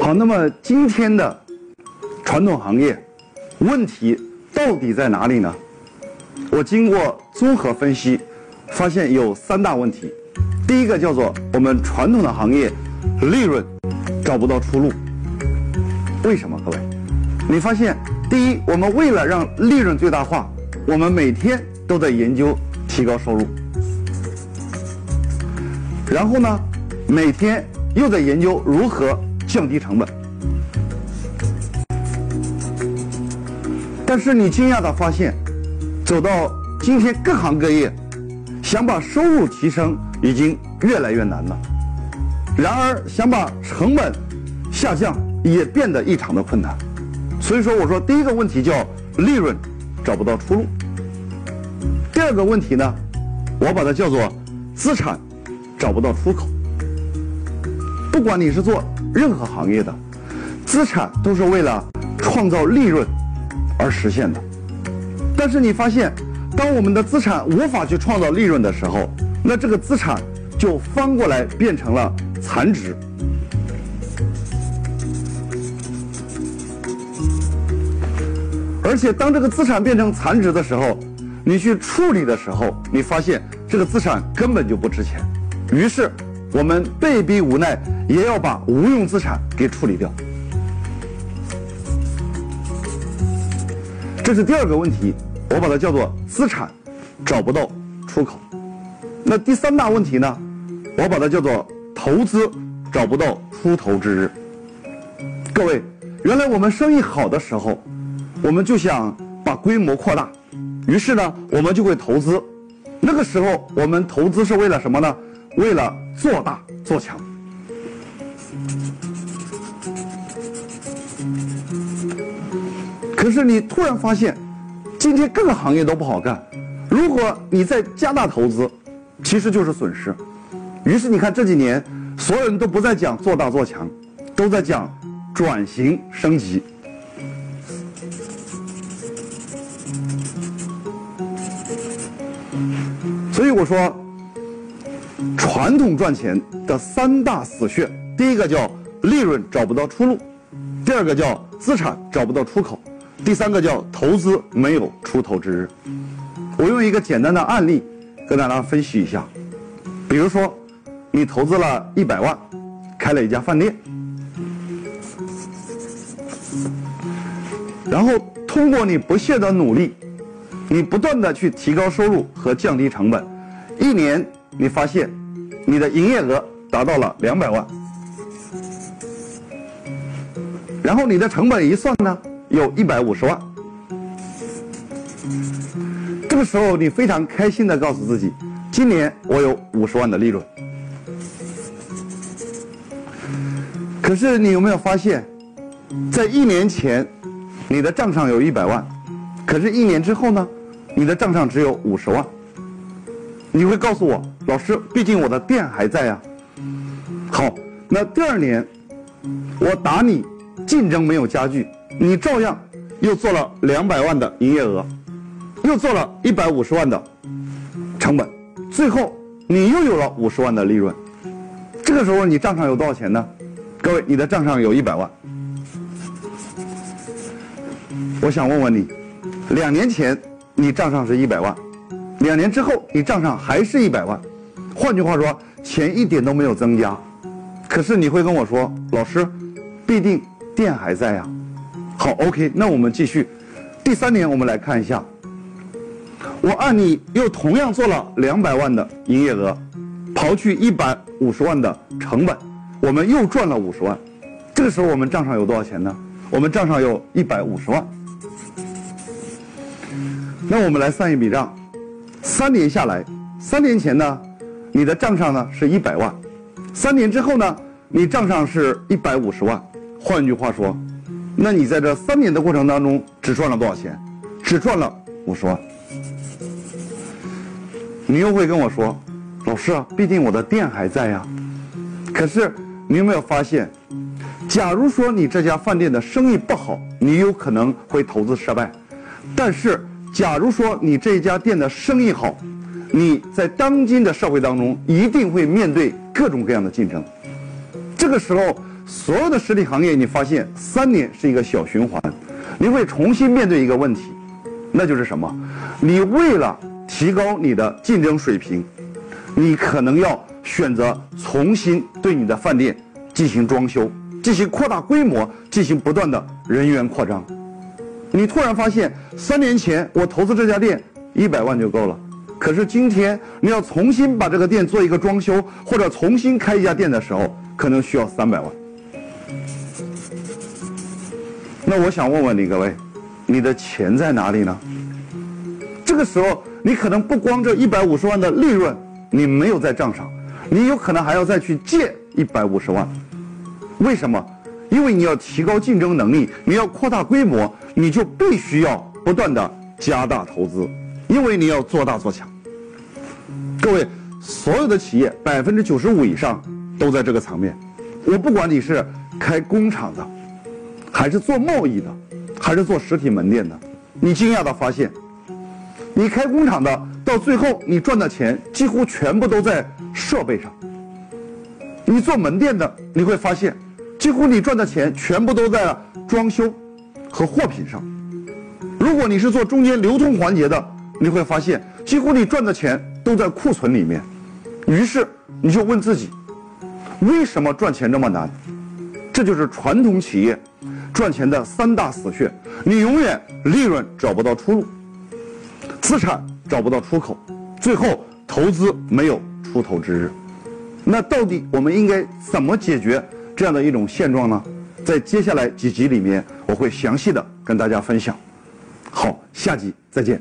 好，那么今天的传统行业问题到底在哪里呢？我经过综合分析，发现有三大问题。第一个叫做我们传统的行业利润找不到出路。为什么？各位，你发现，第一，我们为了让利润最大化，我们每天都在研究提高收入，然后呢，每天又在研究如何降低成本。但是你惊讶的发现，走到今天各行各业，想把收入提升已经越来越难了。然而，想把成本下降也变得异常的困难。所以说，我说第一个问题叫利润找不到出路。第二个问题呢，我把它叫做资产找不到出口。不管你是做任何行业的，资产都是为了创造利润而实现的。但是你发现，当我们的资产无法去创造利润的时候，那这个资产就翻过来变成了残值。而且当这个资产变成残值的时候，你去处理的时候，你发现这个资产根本就不值钱。于是我们被逼无奈，也要把无用资产给处理掉。这是第二个问题，我把它叫做资产找不到出口。那第三大问题呢，我把它叫做投资找不到出头之日。各位，原来我们生意好的时候，我们就想把规模扩大，于是呢，我们就会投资。那个时候，我们投资是为了什么呢？为了做大做强。可是你突然发现，今天各个行业都不好干。如果你再加大投资，其实就是损失。于是你看这几年，所有人都不再讲做大做强，都在讲转型升级。所以我说，传统赚钱的三大死穴，第一个叫利润找不到出路，第二个叫资产找不到出口，第三个叫投资没有出头之日。我用一个简单的案例跟大家分析一下，比如说，你投资了一百万，开了一家饭店，然后通过你不懈的努力。你不断的去提高收入和降低成本，一年你发现你的营业额达到了两百万，然后你的成本一算呢，有一百五十万。这个时候你非常开心的告诉自己，今年我有五十万的利润。可是你有没有发现，在一年前你的账上有一百万，可是一年之后呢？你的账上只有五十万，你会告诉我，老师，毕竟我的店还在呀。好，那第二年，我打你，竞争没有加剧，你照样又做了两百万的营业额，又做了一百五十万的成本，最后你又有了五十万的利润。这个时候你账上有多少钱呢？各位，你的账上有一百万。我想问问你，两年前。你账上是一百万，两年之后你账上还是一百万，换句话说，钱一点都没有增加。可是你会跟我说，老师，必定店还在呀。好，OK，那我们继续。第三年我们来看一下，我按你又同样做了两百万的营业额，刨去一百五十万的成本，我们又赚了五十万。这个时候我们账上有多少钱呢？我们账上有一百五十万。那我们来算一笔账，三年下来，三年前呢，你的账上呢是一百万，三年之后呢，你账上是一百五十万。换句话说，那你在这三年的过程当中只赚了多少钱？只赚了五十万。你又会跟我说，老师啊，毕竟我的店还在呀。可是你有没有发现，假如说你这家饭店的生意不好，你有可能会投资失败，但是。假如说你这家店的生意好，你在当今的社会当中一定会面对各种各样的竞争。这个时候，所有的实体行业，你发现三年是一个小循环，你会重新面对一个问题，那就是什么？你为了提高你的竞争水平，你可能要选择重新对你的饭店进行装修，进行扩大规模，进行不断的人员扩张。你突然发现，三年前我投资这家店一百万就够了。可是今天你要重新把这个店做一个装修，或者重新开一家店的时候，可能需要三百万。那我想问问你各位，你的钱在哪里呢？这个时候你可能不光这一百五十万的利润你没有在账上，你有可能还要再去借一百五十万。为什么？因为你要提高竞争能力，你要扩大规模，你就必须要不断的加大投资。因为你要做大做强，各位，所有的企业百分之九十五以上都在这个层面。我不管你是开工厂的，还是做贸易的，还是做实体门店的，你惊讶的发现，你开工厂的到最后你赚的钱几乎全部都在设备上；你做门店的，你会发现，几乎你赚的钱全部都在装修和货品上。如果你是做中间流通环节的，你会发现，几乎你赚的钱都在库存里面，于是你就问自己，为什么赚钱这么难？这就是传统企业赚钱的三大死穴：你永远利润找不到出路，资产找不到出口，最后投资没有出头之日。那到底我们应该怎么解决这样的一种现状呢？在接下来几集里面，我会详细的跟大家分享。好，下集再见。